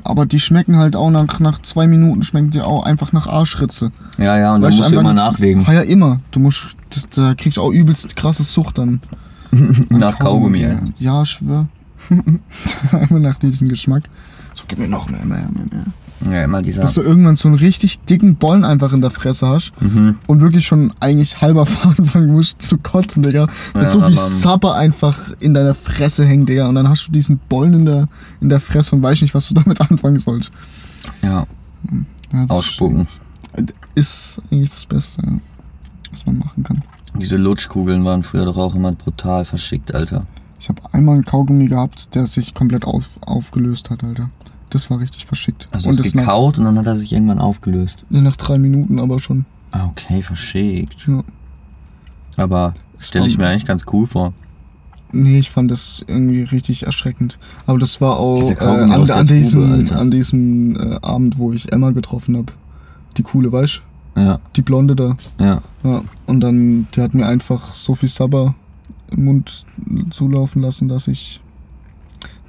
Aber die schmecken halt auch nach, nach zwei Minuten, schmecken die auch einfach nach Arschritze. Ja, ja, und dann Weißt musst du immer nachlegen. Ja, ja, immer. Du musst, das, da kriegst du auch übelst krasse Sucht dann. Nach Kaugummi. ja. Ja, schwör. Einfach nach diesem Geschmack. So, gib mir noch mehr, mehr, mehr, mehr. Ja, immer dieser. Bis du irgendwann so einen richtig dicken Bollen einfach in der Fresse hast Mhm. und wirklich schon eigentlich halber anfangen musst zu kotzen, Digga. Mit Ja, so viel. Sapper einfach in deiner Fresse hängt, Digga. Und dann hast du diesen Bollen in der, in der Fresse und weißt nicht, was du damit anfangen sollst. Ja, das ausspucken. Ist eigentlich das Beste, was man machen kann. Diese Lutschkugeln waren früher doch auch immer brutal verschickt, Alter. Ich habe einmal einen Kaugummi gehabt, der sich komplett auf, aufgelöst hat, Alter. Das war richtig verschickt. Also und es das nach, gekaut und dann hat er sich irgendwann aufgelöst. nee, nach drei Minuten aber schon. Ah, okay, verschickt. Ja. Aber stelle ich mir eigentlich ganz cool vor. Nee, ich fand das irgendwie richtig erschreckend. Aber das war auch äh, an, an Tube, diesem, an diesem äh, Abend, wo ich Emma getroffen habe. Die coole, weißt Ja, Die Blonde da. ja. Ja. Und dann, die hat mir einfach so viel Sabber im Mund zulaufen lassen, dass ich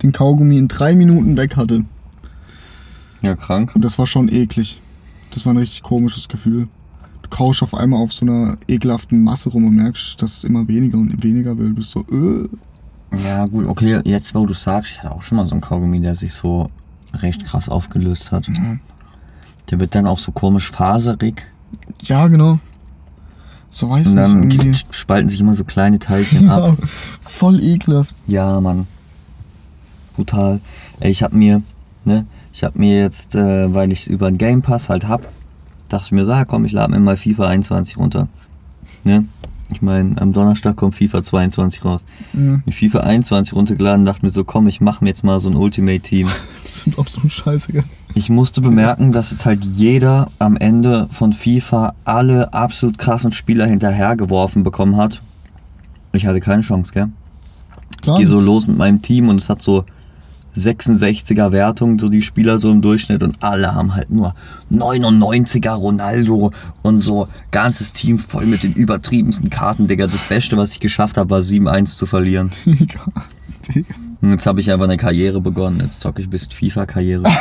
den Kaugummi in drei Minuten weg hatte. Ja, krank. Und das war schon eklig. Das war ein richtig komisches Gefühl. Du kauschst auf einmal auf so einer ekelhaften Masse rum und merkst, dass es immer weniger und weniger wird. Du bist so, äh. Ja, gut, okay, jetzt wo du sagst, ich hatte auch schon mal so einen Kaugummi, der sich so recht krass aufgelöst hat. Ja. Der wird dann auch so komisch faserig Ja, genau. So weiß und nicht dann irgendwie. spalten sich immer so kleine Teilchen ab. Ja, voll ekelhaft. Ja, Mann. Brutal. Ey, ich hab mir, ne, ich hab mir jetzt, äh, weil ich über den Game Pass halt hab, dachte ich mir so, ah, komm, ich lade mir mal FIFA 21 runter. Ne? Ich meine, am Donnerstag kommt FIFA 22 raus. Ja, Mir FIFA 21 runtergeladen, dachte mir so, komm, ich mach mir jetzt mal so ein Ultimate Team. das sind auch so ein Scheiße. Ich musste bemerken, dass jetzt halt jeder am Ende von FIFA alle absolut krassen Spieler hinterhergeworfen bekommen hat. Ich hatte keine Chance, gell? Ich gehe so los mit meinem Team und es hat so 66er Wertung, so die Spieler so im Durchschnitt und alle haben halt nur 99er Ronaldo und so ganzes Team voll mit den übertriebensten Karten, Digga. Das Beste, was ich geschafft habe, war 7-1 zu verlieren. Digga. Digga. Und jetzt habe ich einfach eine Karriere begonnen. Jetzt zocke ich bis FIFA-Karriere.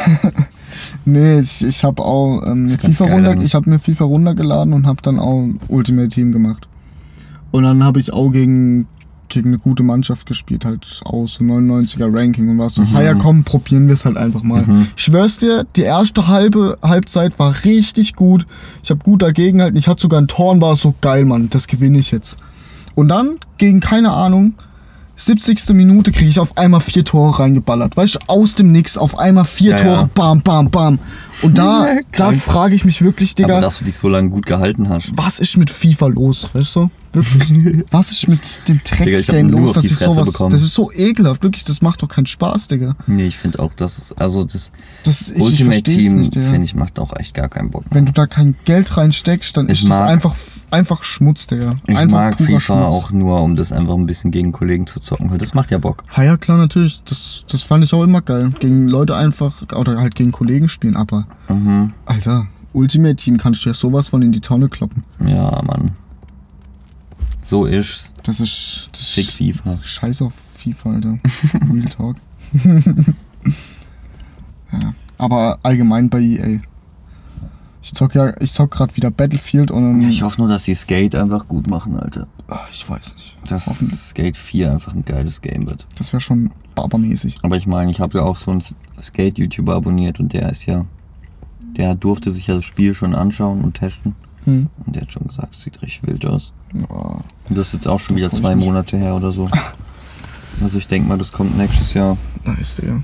Nee, ich, ich habe auch ähm, Ganz FIFA runter, eigentlich. ich habe mir FIFA runtergeladen und habe dann auch Ultimate Team gemacht. Und dann habe ich auch gegen, gegen eine gute Mannschaft gespielt, halt aus so 99er Ranking und war so, Mhm. ja komm, probieren wir es halt einfach mal. Mhm. Ich schwör's dir, die erste halbe Halbzeit war richtig gut. Ich habe gut dagegen gehalten. Ich hatte sogar ein Tor und war so geil, Mann, das gewinne ich jetzt. Und dann, gegen keine Ahnung, 70. Minute kriege ich auf einmal vier Tore reingeballert. Weißt du, aus dem Nix, auf einmal vier Ja, Tore, ja. bam, bam, bam. Und da, Ja, da frage ich mich wirklich, Digga, Aber dass du dich so lange gut gehalten hast. was ist mit FIFA los, weißt du? Wirklich. was ist mit dem ich Drecksgame los? Das ist sowas, bekommen. das ist so ekelhaft, wirklich, das macht doch keinen Spaß, Digga. Nee, ich finde auch, das ist, also das Das, ich, ich Ultimate versteh's Team, finde ich, macht auch echt gar keinen Bock. Wenn du da kein Geld reinsteckst, dann Ich ist das mag- einfach, einfach Schmutz, Digga. Ich einfach mag FIFA Schmutz. auch nur, um das einfach ein bisschen gegen Kollegen zu zocken, das macht ja Bock. Ja, ja, klar, natürlich. Das, das fand ich auch immer geil. Gegen Leute einfach, oder halt gegen Kollegen spielen, aber, Mhm. Alter, Ultimate Team kannst du ja sowas von in die Tonne kloppen. Ja, Mann. So ist Das ist, das Fick ist FIFA. scheiß auf FIFA, Alter. Real Talk. ja, aber allgemein bei EA. Ich zock ja, ich zock gerade wieder Battlefield und Ich hoffe nur, dass die Skate einfach gut machen, Alter. Ah, ich weiß nicht. Dass. Skate 4 einfach ein geiles Game wird. Das wäre schon barbermäßig. Aber ich meine, ich habe ja auch so einen Skate-YouTuber abonniert und der ist ja. Der durfte sich ja das Spiel schon anschauen und testen. Hm. Und der hat schon gesagt, es sieht richtig wild aus. Und das ist jetzt auch schon wieder zwei. Monate her oder so. Also ich denke mal, das kommt nächstes Jahr. nice, Digga.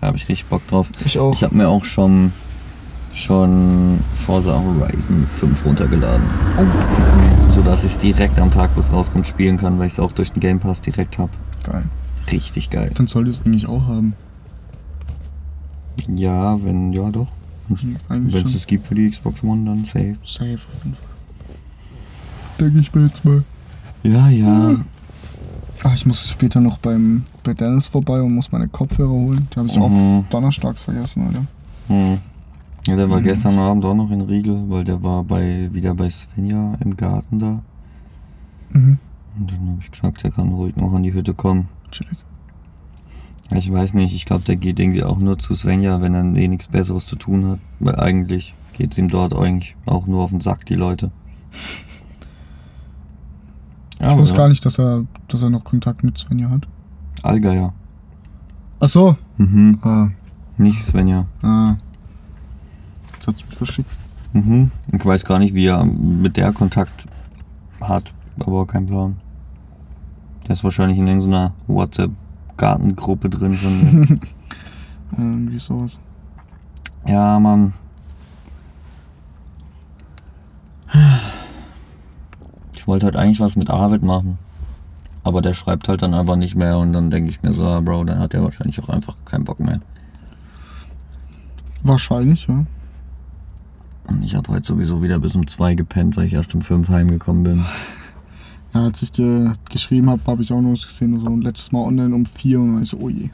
Da habe ich richtig Bock drauf. Ich auch. Ich habe mir auch schon schon Forza Horizon 5 runtergeladen. oh, Sodass ich es direkt am Tag, wo es rauskommt, spielen kann, weil ich es auch durch den Game Pass direkt habe. geil. Richtig geil. Dann sollte es eigentlich auch haben. Ja, wenn, ja doch. Wenn es es gibt für die Xbox One, dann safe. Safe auf jeden Fall. Denke ich mir jetzt mal. Ja, ja. Ah, ich muss später noch beim, bei Dennis vorbei und muss meine Kopfhörer holen. Die habe ich Mhm. auf Donnerstags vergessen, Alter. Hm. Ja, der war Mhm. gestern Abend auch noch in Riegel, weil der war bei wieder bei Svenja im Garten da. Mhm. Und dann habe ich gesagt, der kann ruhig noch an die Hütte kommen. Chillig. Ich weiß nicht, ich glaube, der geht irgendwie auch nur zu Svenja, wenn er eh nichts Besseres zu tun hat. Weil eigentlich geht es ihm dort eigentlich auch nur auf den Sack, die Leute. Ich wusste gar nicht, dass er, dass er noch Kontakt mit Svenja hat. Alga, ja. Ach so. Mhm. Ah, Nicht Svenja. ah. Jetzt hat's mich verschickt. Mhm. Ich weiß gar nicht, wie er mit der Kontakt hat, aber kein Plan. Der ist wahrscheinlich in irgendeiner WhatsApp-Gartengruppe drin von mir. Irgendwie sowas. ja, Mann. Ich wollte halt eigentlich was mit Arvid machen. Aber der schreibt halt dann einfach nicht mehr und dann denke ich mir so, ah, Bro, dann hat er wahrscheinlich auch einfach keinen Bock mehr. Wahrscheinlich, ja. Und ich habe heute sowieso wieder bis um zwei gepennt, weil ich erst um fünf heimgekommen bin. Ja, als ich dir geschrieben habe, habe ich auch nur gesehen, so und letztes Mal online um vier und ich so, oh je.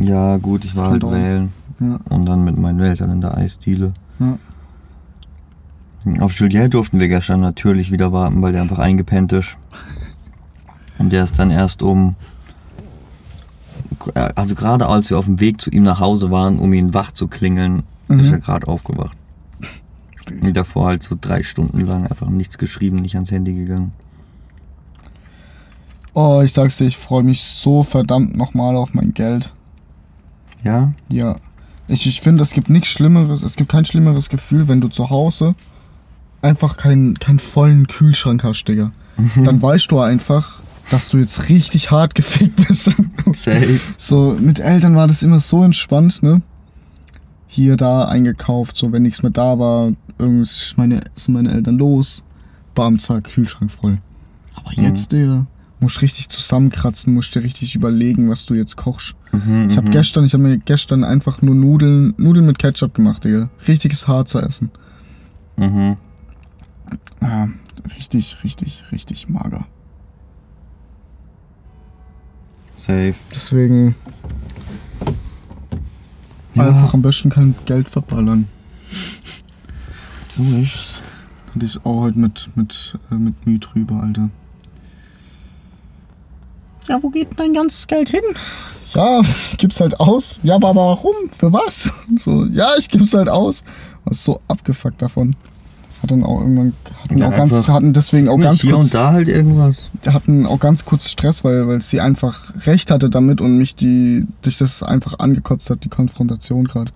Ja, gut, ich Das war halt wählen. Ja, Und dann mit meinen Eltern in der Eisdiele. ja. Auf Juliette durften wir gestern natürlich wieder warten, weil der einfach eingepennt ist. Und der ist dann erst um. Also gerade als wir auf dem Weg zu ihm nach Hause waren, um ihn wach zu klingeln, ist Mhm. er gerade aufgewacht. Und davor halt so drei Stunden lang einfach nichts geschrieben, nicht ans Handy gegangen. Oh, ich sag's dir, ich freue mich so verdammt nochmal auf mein Geld. Ja? Ja. Ich, ich finde, es gibt nichts Schlimmeres, es gibt kein schlimmeres Gefühl, wenn du zu Hause einfach keinen keinen vollen Kühlschrank hast, Digga. Dann weißt du einfach, dass du jetzt richtig hart gefickt bist. Safe. so, mit Eltern war das immer so entspannt, ne? Hier, da eingekauft, so, wenn nichts mehr da war, irgendwas meine, sind meine Eltern los. Bam, zack, Kühlschrank voll. Aber jetzt, Digga, musst richtig zusammenkratzen, musst dir richtig überlegen, was du jetzt kochst. Mhm, Ich habe mhm. gestern, ich habe mir gestern einfach nur Nudeln, Nudeln mit Ketchup gemacht, Digga. Richtiges Harzer Essen. Mhm. Ja, richtig, richtig, richtig mager. Safe. Deswegen Ja. einfach am besten kein Geld verballern. So ist's. Und ich auch heute mit, mit, äh, mit Mühe drüber, Alter. Ja, wo geht denn dein ganzes Geld hin? Ja, ich gib's halt aus. Ja, aber warum? Für was? So, ja, ich gib's halt aus. Was so abgefuckt davon. Hat dann auch irgendwann, hatten Ja, auch ganz, hatten deswegen auch ganz Hier kurz, und da halt irgendwas. hatten auch ganz kurz Stress, weil, weil sie einfach recht hatte damit und mich die, dich das einfach angekotzt hat, die Konfrontation gerade.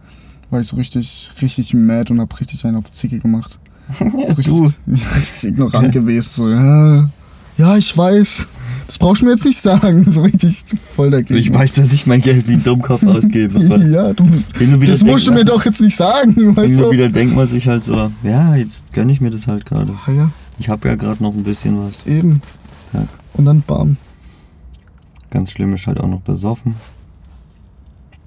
War ich so richtig, richtig mad und hab richtig einen auf Zicke gemacht. So richtig, du. richtig ignorant gewesen. So, ja, ja, ich weiß. Das brauchst du mir jetzt nicht sagen. So richtig voll dagegen. Ich weiß, dass ich mein Geld wie ein Dummkopf ausgebe. Ja, du, hin und das musst du mir doch jetzt nicht sagen, Hin weißt und du? wieder denkt man sich halt so, ja, jetzt gönn ich mir das halt gerade. Ah ja, Ich habe ja gerade noch ein bisschen was. eben. Zack. Und dann bam. Ganz schlimm ist halt auch noch besoffen.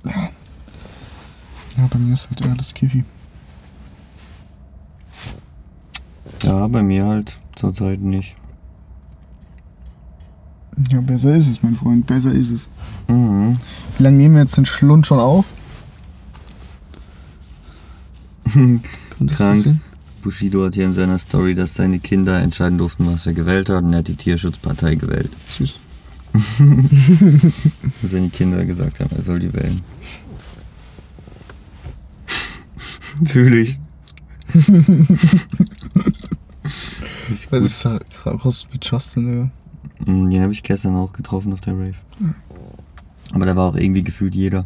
Ja, bei mir ist halt eher das Kiwi. Ja, bei mir halt zurzeit nicht. Ja, besser ist es, mein Freund, besser ist es. Mhm. Wie lange nehmen wir jetzt den Schlund schon auf? Krank. Bushido hat hier in seiner Story, dass seine Kinder entscheiden durften, was er gewählt hat. Und er hat die Tierschutzpartei gewählt. Süß. Dass seine Kinder gesagt haben, er soll die wählen. Fühle ich. Gut. das sah, sah aus wie Justin, Digga. Mm, Den habe ich gestern auch getroffen auf der Rave. Aber da war auch irgendwie gefühlt jeder.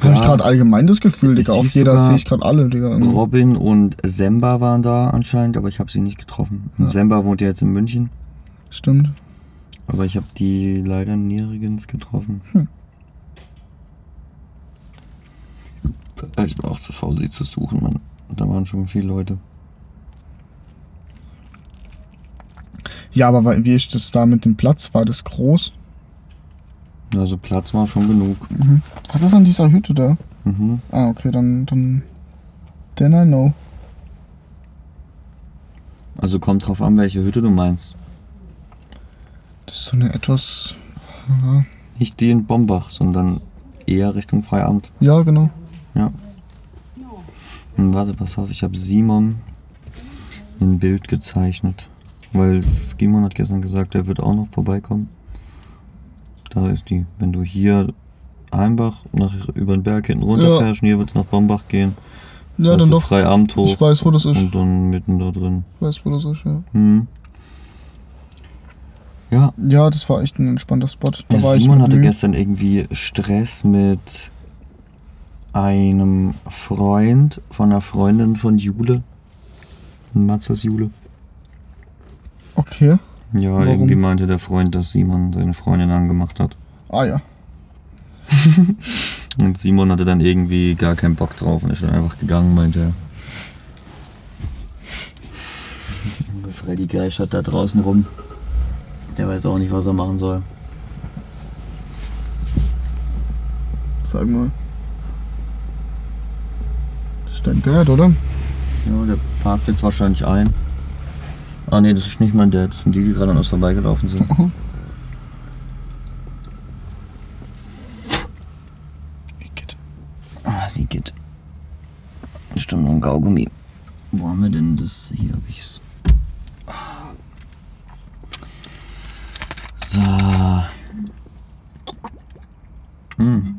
Habe ich gerade allgemein das Gefühl, Digga. Auf jeder sogar sehe ich gerade alle, Digga. irgendwie. Robin und Semba waren da anscheinend, aber ich habe sie nicht getroffen. Ja. Semba wohnt ja jetzt in München, Stimmt. aber ich habe die leider nirgends getroffen. Hm. Ich war auch zu faul, sie zu suchen, Mann. Da waren schon viele Leute. Ja, aber wie ist das da mit dem Platz? War das groß? Also Platz war schon genug. Mhm. War das an dieser Hütte da? Mhm. Ah, okay, dann, dann. Then I know. Also kommt drauf an, welche Hütte du meinst. Das ist so eine etwas. Ja, Nicht die in Bombach, sondern eher Richtung Freiamt. ja genau. Hm, warte, pass auf, ich habe Simon ein Bild gezeichnet. Weil Simon hat gestern gesagt, er wird auch noch vorbeikommen. Da ist die. Wenn du hier Heimbach nach, über den Berg hinten Ja. runterfährst und hier wird es nach Bombach gehen. Ja, dann doch. frei Amt hoch Ich weiß, wo das ist. und dann mitten da drin. Ich weiß, wo das ist, ja. Hm. Ja, Ja, das war echt ein entspannter Spot. Da Ja, war ich Simon mit hatte Mühe. gestern irgendwie Stress mit einem Freund von einer Freundin von Jule. Matzes Jule. Okay. Ja, Warum? irgendwie meinte der Freund, dass Simon seine Freundin angemacht hat. Ah ja. Und Simon hatte dann irgendwie gar keinen Bock drauf und ist dann einfach gegangen, meinte er. Freddy geistert da draußen rum. Der weiß auch nicht, was er machen soll. Sag mal. Dein Dad, oder? Ja, der parkt jetzt wahrscheinlich ein. Ah nee, das ist nicht mein Dad. Das sind die, die gerade an uns vorbeigelaufen sind. Igitt. Ah, sie geht. Stimmt, noch ein Kaugummi. Wo haben wir denn das? Hier habe ich's. So. Hm.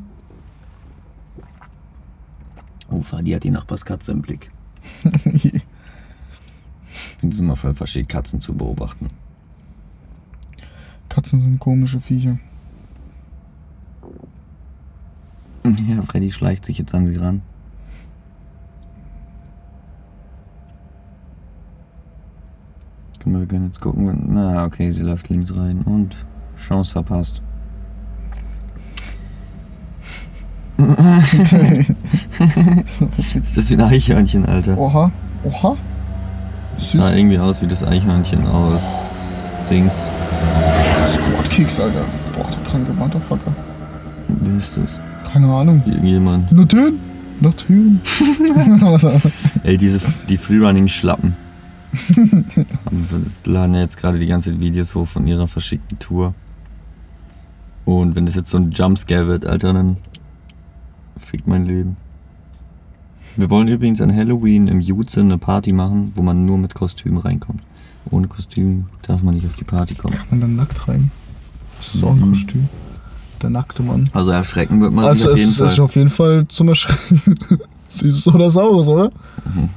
Oh, Fadi hat die Nachbarskatze im Blick. Es immer voll verschickt, Katzen zu beobachten. Katzen sind komische Viecher. Ja, Freddy schleicht sich jetzt an sie ran. Mal, wir können jetzt gucken. Na, okay, sie läuft links rein und Chance verpasst. so verschickt. Ist das wie ein Eichhörnchen, Alter? Oha. Oha. Süß. sah irgendwie aus wie das Eichhörnchen aus Dings. Squad Kicks, Alter. Boah, der kranke Motherfucker. Wie ist das? Keine Ahnung. Irgendjemand. Was auch- Ey, diese, die Freerunning-Schlappen. laden ja jetzt gerade die ganze Zeit Videos hoch von ihrer verschickten Tour. Und wenn das jetzt so ein Jumpscare wird, Alter, dann fickt mein Leben. Wir wollen übrigens an Halloween im Jutze eine Party machen, wo man nur mit Kostüm reinkommt. Ohne Kostüm darf man nicht auf die Party kommen. Kann man dann nackt rein? Das ist auch ein Mhm. Kostüm. Der nackte Mann. Also erschrecken wird man Also auf jeden ist, Fall. ist auf jeden Fall zum Erschrecken. Süßes oder Saures, oder? Mhm.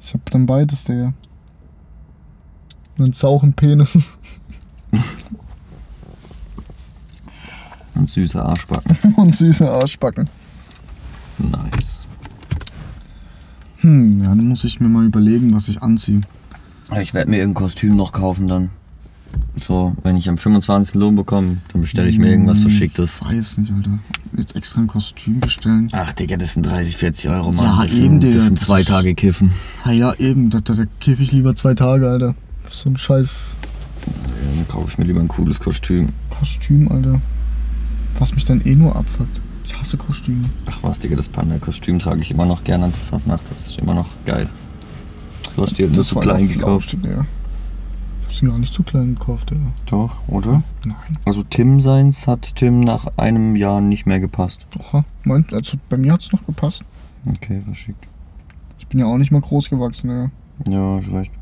Ich hab dann beides, Digga. Einen sauren Penis Und süße Arschbacken. und süße Arschbacken. Nice. Hm, ja, dann muss ich mir mal überlegen, was ich anziehe. Ich werde mir irgendein Kostüm noch kaufen dann. So, wenn ich am 25. Lohn bekomme, dann bestelle ich mir irgendwas Verschicktes. Weiß nicht, Alter. Jetzt extra ein Kostüm bestellen. Ach, Digga, das sind 30, 40 Euro, Mann. Ja, das eben, sind, Digga, Das sind zwei Tage Kiffen. Ja, ja, eben. Da, da, da kiff ich lieber zwei Tage, Alter. So ein scheiß Ja, dann kaufe ich mir lieber ein cooles Kostüm. Kostüm, Alter. Was mich dann eh nur abfuckt. Ich hasse Kostüme. Ach was, Digga, das Panda-Kostüm trage ich immer noch gerne an Fasnacht. Das ist immer noch geil. Du hast dir nur zu klein gekauft. Ich hab's mir gar nicht zu klein gekauft, Digga. Doch, oder? Nein. Also Tim seins hat Tim nach einem Jahr nicht mehr gepasst. Oha, mein, also bei mir hat's noch gepasst. Okay, verschickt. Ich bin ja auch nicht mal groß gewachsen, Digga. Ja, hast recht.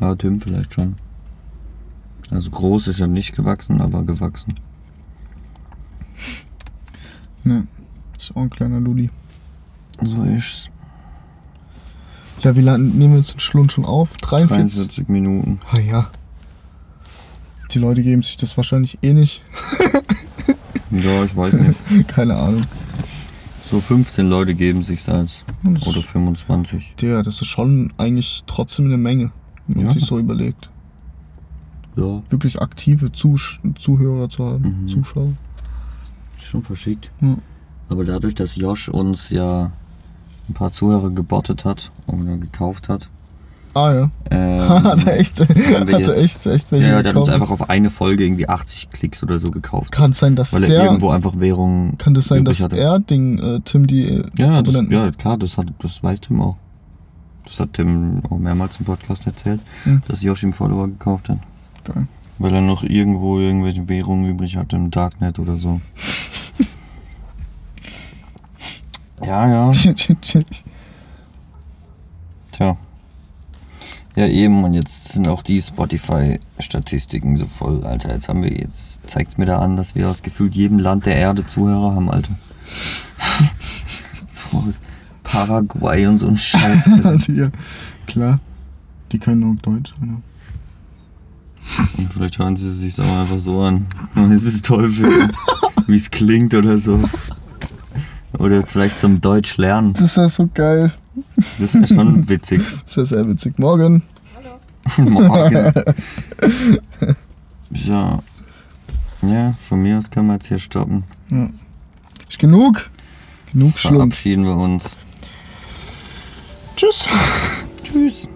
Ja, Tim vielleicht schon. Also groß ist er nicht gewachsen, aber gewachsen. Ne. Ist auch ein kleiner Ludi. So ist's. Ja, wie lange nehmen wir jetzt den Schlund schon auf? 43? 43 Minuten. Ah ja. Die Leute geben sich das wahrscheinlich eh nicht. Ja, ich weiß nicht. Keine Ahnung. So 15 Leute geben sich ist- Oder 25. Digga, das ist schon eigentlich trotzdem eine Menge, wenn man Ja. sich so überlegt. Ja. Wirklich aktive Zusch Zuhörer zu haben, Mhm. Zuschauer. Schon verschickt. Ja. Aber dadurch, dass Josh uns ja ein paar Zuhörer gebottet hat oder gekauft hat. Ah ja. Ähm, hat er echt, hat er echt, echt welche ja, der hat uns einfach auf eine Folge irgendwie 80 Klicks oder so gekauft. Kann es sein, dass weil er der, irgendwo einfach Währung. kann das sein, dass hatte. er Ding, äh, Tim die äh, Ja, das, ja, klar, das, hat, das weiß Tim auch. Das hat Tim auch mehrmals im Podcast erzählt, Hm. dass Josh ihm Follower gekauft hat. Geil. Weil er noch irgendwo irgendwelche Währungen übrig hatte im Darknet oder so. ja, ja. Tja. Ja, eben, und jetzt sind auch die Spotify-Statistiken so voll, Alter. Jetzt haben wir, jetzt zeigt's mir da an, dass wir aus gefühlt jedem Land der Erde Zuhörer haben, Alter. so aus Paraguay und so ein Scheiß. Ja, klar. Die können auch Deutsch. Ja. Und vielleicht hören sie sich auch einfach so an. Es ist toll, wie es klingt oder so. Oder vielleicht zum Deutsch lernen. Das ist ja so geil. Das ist ja schon witzig. Das ist ja sehr witzig. Morgen. Morgen. So. Ja, von mir aus können wir jetzt hier stoppen. Ist genug? Genug Schlund. Verabschieden wir uns. Tschüss. Tschüss.